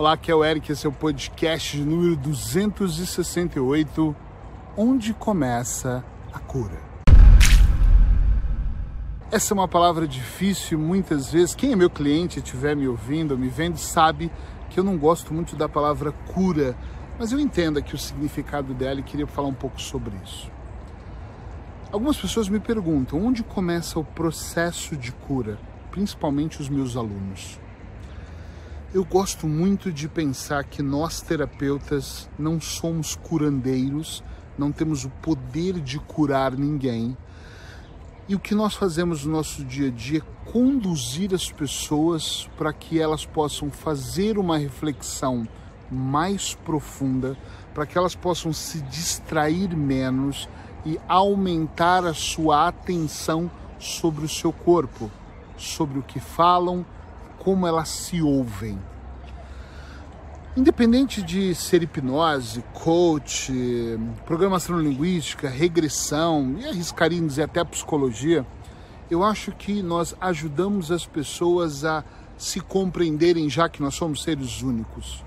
Olá, aqui é o Eric, esse é o podcast número 268, Onde Começa a Cura. Essa é uma palavra difícil muitas vezes. Quem é meu cliente estiver me ouvindo, me vendo, sabe que eu não gosto muito da palavra cura, mas eu entendo aqui o significado dela e queria falar um pouco sobre isso. Algumas pessoas me perguntam onde começa o processo de cura, principalmente os meus alunos. Eu gosto muito de pensar que nós terapeutas não somos curandeiros, não temos o poder de curar ninguém. E o que nós fazemos no nosso dia a dia é conduzir as pessoas para que elas possam fazer uma reflexão mais profunda, para que elas possam se distrair menos e aumentar a sua atenção sobre o seu corpo, sobre o que falam, como elas se ouvem. Independente de ser hipnose, coach, programação linguística, regressão e arriscaria em dizer até psicologia, eu acho que nós ajudamos as pessoas a se compreenderem já que nós somos seres únicos.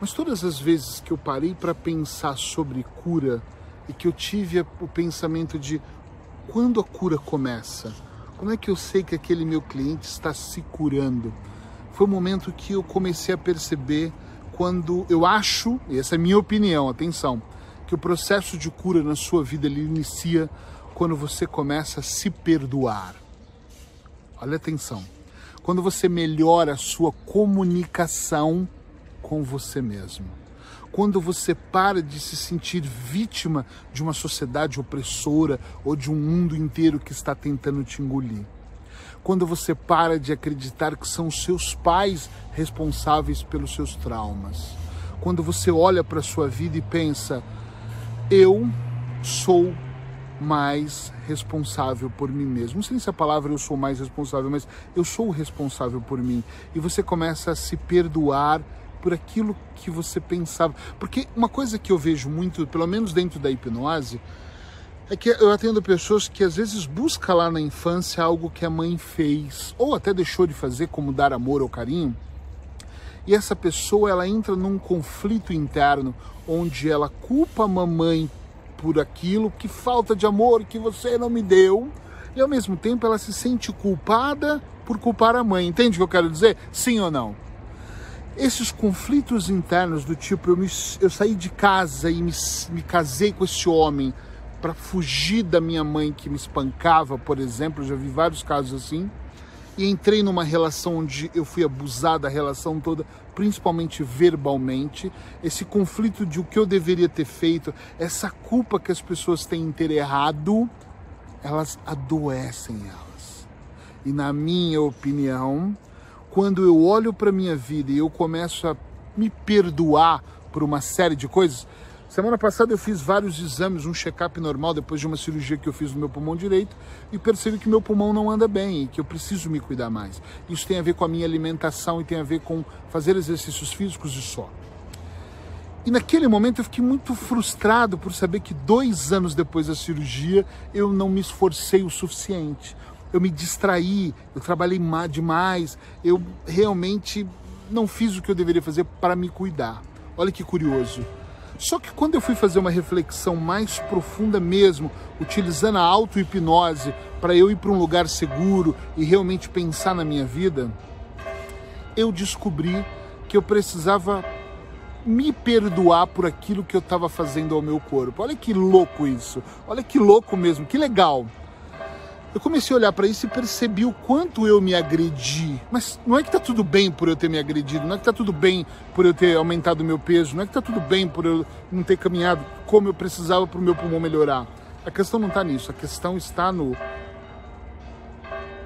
Mas todas as vezes que eu parei para pensar sobre cura e que eu tive o pensamento de quando a cura começa, como é que eu sei que aquele meu cliente está se curando? Foi o momento que eu comecei a perceber quando eu acho, e essa é a minha opinião, atenção, que o processo de cura na sua vida ele inicia quando você começa a se perdoar. Olha atenção. Quando você melhora a sua comunicação com você mesmo quando você para de se sentir vítima de uma sociedade opressora ou de um mundo inteiro que está tentando te engolir. Quando você para de acreditar que são os seus pais responsáveis pelos seus traumas. Quando você olha para a sua vida e pensa: eu sou mais responsável por mim mesmo. Não sei se a palavra eu sou mais responsável, mas eu sou responsável por mim. E você começa a se perdoar por aquilo que você pensava. Porque uma coisa que eu vejo muito, pelo menos dentro da hipnose, é que eu atendo pessoas que às vezes buscam lá na infância algo que a mãe fez ou até deixou de fazer, como dar amor ou carinho. E essa pessoa ela entra num conflito interno onde ela culpa a mamãe por aquilo que falta de amor que você não me deu e ao mesmo tempo ela se sente culpada por culpar a mãe. Entende o que eu quero dizer? Sim ou não? Esses conflitos internos do tipo eu, me, eu saí de casa e me, me casei com esse homem para fugir da minha mãe que me espancava, por exemplo, já vi vários casos assim, e entrei numa relação onde eu fui abusada a relação toda, principalmente verbalmente, esse conflito de o que eu deveria ter feito, essa culpa que as pessoas têm em ter errado, elas adoecem elas. E na minha opinião, quando eu olho para minha vida e eu começo a me perdoar por uma série de coisas. Semana passada eu fiz vários exames, um check-up normal depois de uma cirurgia que eu fiz no meu pulmão direito e percebi que meu pulmão não anda bem e que eu preciso me cuidar mais. Isso tem a ver com a minha alimentação e tem a ver com fazer exercícios físicos e só. E naquele momento eu fiquei muito frustrado por saber que dois anos depois da cirurgia eu não me esforcei o suficiente eu me distraí, eu trabalhei demais, eu realmente não fiz o que eu deveria fazer para me cuidar. Olha que curioso. Só que quando eu fui fazer uma reflexão mais profunda mesmo, utilizando a auto-hipnose para eu ir para um lugar seguro e realmente pensar na minha vida, eu descobri que eu precisava me perdoar por aquilo que eu estava fazendo ao meu corpo. Olha que louco isso. Olha que louco mesmo, que legal eu comecei a olhar para isso e percebi o quanto eu me agredi. Mas não é que tá tudo bem por eu ter me agredido, não é que tá tudo bem por eu ter aumentado meu peso, não é que tá tudo bem por eu não ter caminhado como eu precisava para o meu pulmão melhorar. A questão não está nisso, a questão está no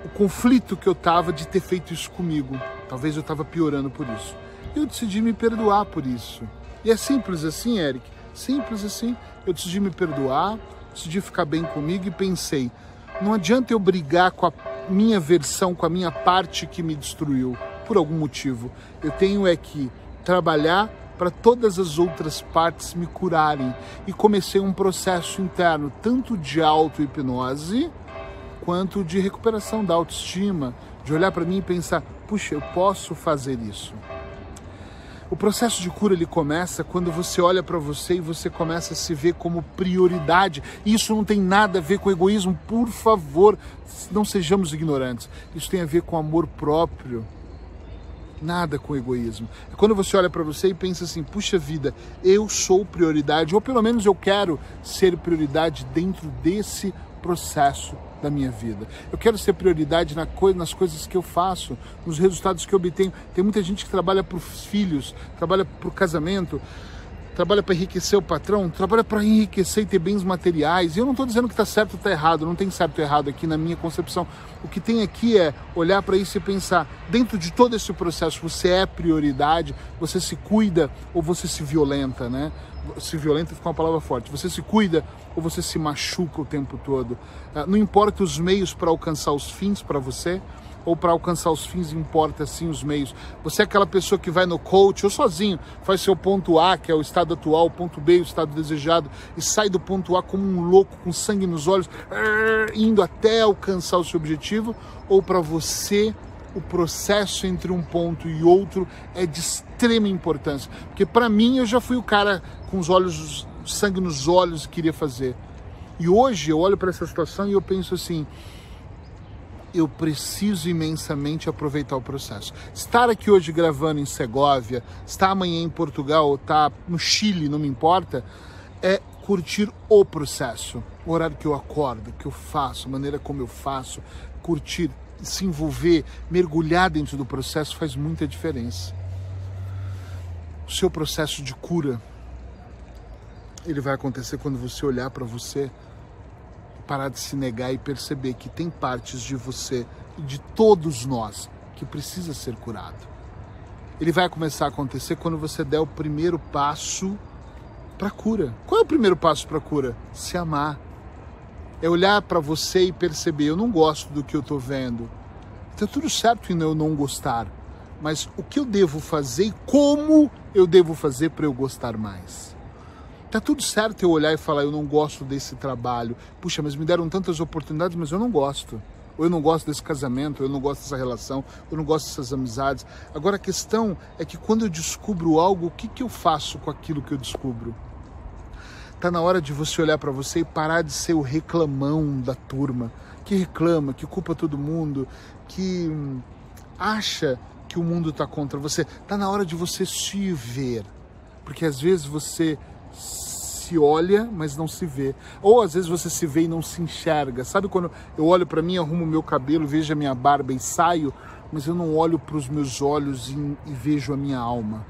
o conflito que eu tava de ter feito isso comigo. Talvez eu estava piorando por isso. Eu decidi me perdoar por isso. E é simples assim, Eric. Simples assim. Eu decidi me perdoar, decidi ficar bem comigo e pensei, não adianta eu brigar com a minha versão, com a minha parte que me destruiu, por algum motivo. Eu tenho é que trabalhar para todas as outras partes me curarem. E comecei um processo interno, tanto de auto-hipnose, quanto de recuperação da autoestima, de olhar para mim e pensar: puxa, eu posso fazer isso. O processo de cura ele começa quando você olha para você e você começa a se ver como prioridade. Isso não tem nada a ver com egoísmo, por favor, não sejamos ignorantes. Isso tem a ver com amor próprio. Nada com egoísmo. É quando você olha para você e pensa assim: puxa vida, eu sou prioridade, ou pelo menos eu quero ser prioridade dentro desse processo da minha vida. Eu quero ser prioridade na nas coisas que eu faço, nos resultados que eu obtenho. Tem muita gente que trabalha para os filhos, trabalha para o casamento, trabalha para enriquecer o patrão, trabalha para enriquecer e ter bens materiais. E eu não estou dizendo que está certo ou está errado, não tem certo ou errado aqui na minha concepção. O que tem aqui é olhar para isso e pensar, dentro de todo esse processo, você é prioridade, você se cuida ou você se violenta, né? Se violenta fica uma palavra forte. Você se cuida ou você se machuca o tempo todo. Ah, não importa os meios para alcançar os fins para você, ou para alcançar os fins importa sim os meios. Você é aquela pessoa que vai no coach ou sozinho, faz seu ponto A, que é o estado atual, ponto B, o estado desejado, e sai do ponto A como um louco, com sangue nos olhos, indo até alcançar o seu objetivo, ou para você o processo entre um ponto e outro é de extrema importância. Porque para mim eu já fui o cara com os olhos, sangue nos olhos que queria fazer. E hoje eu olho para essa situação e eu penso assim, eu preciso imensamente aproveitar o processo. Estar aqui hoje gravando em Segóvia, estar amanhã em Portugal ou estar no Chile, não me importa, é curtir o processo. O horário que eu acordo, que eu faço, a maneira como eu faço, curtir, se envolver, mergulhar dentro do processo faz muita diferença. O seu processo de cura, ele vai acontecer quando você olhar para você parar de se negar e perceber que tem partes de você de todos nós que precisa ser curado. Ele vai começar a acontecer quando você der o primeiro passo para cura. Qual é o primeiro passo para cura? Se amar. É olhar para você e perceber, eu não gosto do que eu estou vendo. Está tudo certo em eu não gostar, mas o que eu devo fazer e como eu devo fazer para eu gostar mais? Tá tudo certo eu olhar e falar, eu não gosto desse trabalho. Puxa, mas me deram tantas oportunidades, mas eu não gosto. Ou eu não gosto desse casamento, ou eu não gosto dessa relação, eu não gosto dessas amizades. Agora a questão é que quando eu descubro algo, o que, que eu faço com aquilo que eu descubro? Tá na hora de você olhar para você e parar de ser o reclamão da turma, que reclama, que culpa todo mundo, que hum, acha que o mundo está contra você. Tá na hora de você se ver. Porque às vezes você se olha, mas não se vê. Ou às vezes você se vê e não se enxerga. Sabe quando eu olho para mim, arrumo meu cabelo, vejo a minha barba e saio, mas eu não olho para os meus olhos e, e vejo a minha alma.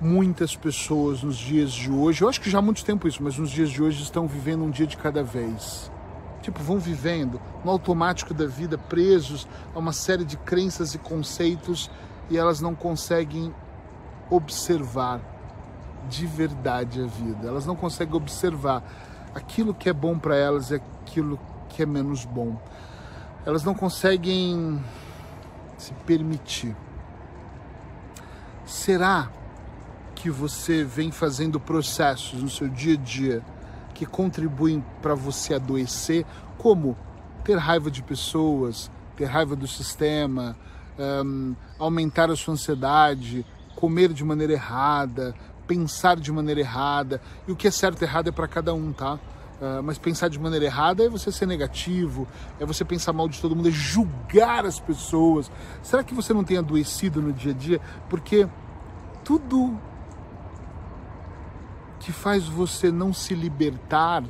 Muitas pessoas nos dias de hoje, eu acho que já há muito tempo isso, mas nos dias de hoje estão vivendo um dia de cada vez. Tipo, vão vivendo no automático da vida, presos a uma série de crenças e conceitos e elas não conseguem observar de verdade a vida. Elas não conseguem observar aquilo que é bom para elas e aquilo que é menos bom. Elas não conseguem se permitir. Será que você vem fazendo processos no seu dia a dia que contribuem para você adoecer, como ter raiva de pessoas, ter raiva do sistema, um, aumentar a sua ansiedade, comer de maneira errada, pensar de maneira errada. E o que é certo e errado é para cada um, tá? Uh, mas pensar de maneira errada é você ser negativo, é você pensar mal de todo mundo, é julgar as pessoas. Será que você não tem adoecido no dia a dia? Porque tudo que faz você não se libertar,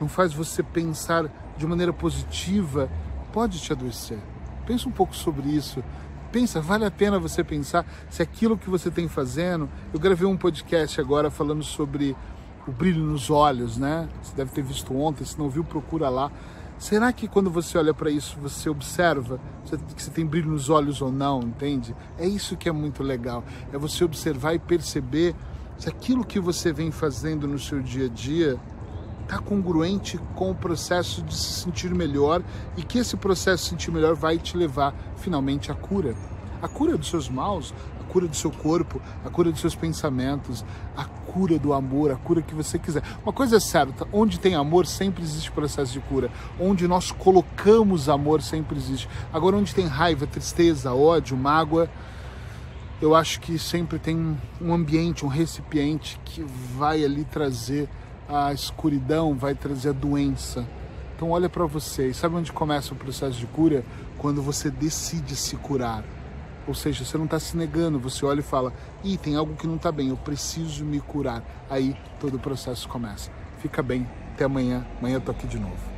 não faz você pensar de maneira positiva, pode te adoecer. Pensa um pouco sobre isso pensa, vale a pena você pensar se aquilo que você tem fazendo. Eu gravei um podcast agora falando sobre o brilho nos olhos, né? Você deve ter visto ontem, se não viu, procura lá. Será que quando você olha para isso, você observa que você tem brilho nos olhos ou não, entende? É isso que é muito legal. É você observar e perceber se aquilo que você vem fazendo no seu dia a dia está congruente com o processo de se sentir melhor e que esse processo de se sentir melhor vai te levar finalmente à cura. A cura dos seus maus, a cura do seu corpo, a cura dos seus pensamentos, a cura do amor, a cura que você quiser. Uma coisa é certa, onde tem amor sempre existe processo de cura. Onde nós colocamos amor sempre existe. Agora onde tem raiva, tristeza, ódio, mágoa, eu acho que sempre tem um ambiente, um recipiente que vai ali trazer a escuridão, vai trazer a doença. Então olha para você, e sabe onde começa o processo de cura? Quando você decide se curar. Ou seja, você não está se negando, você olha e fala: Ih, tem algo que não está bem, eu preciso me curar. Aí todo o processo começa. Fica bem, até amanhã. Amanhã eu tô aqui de novo.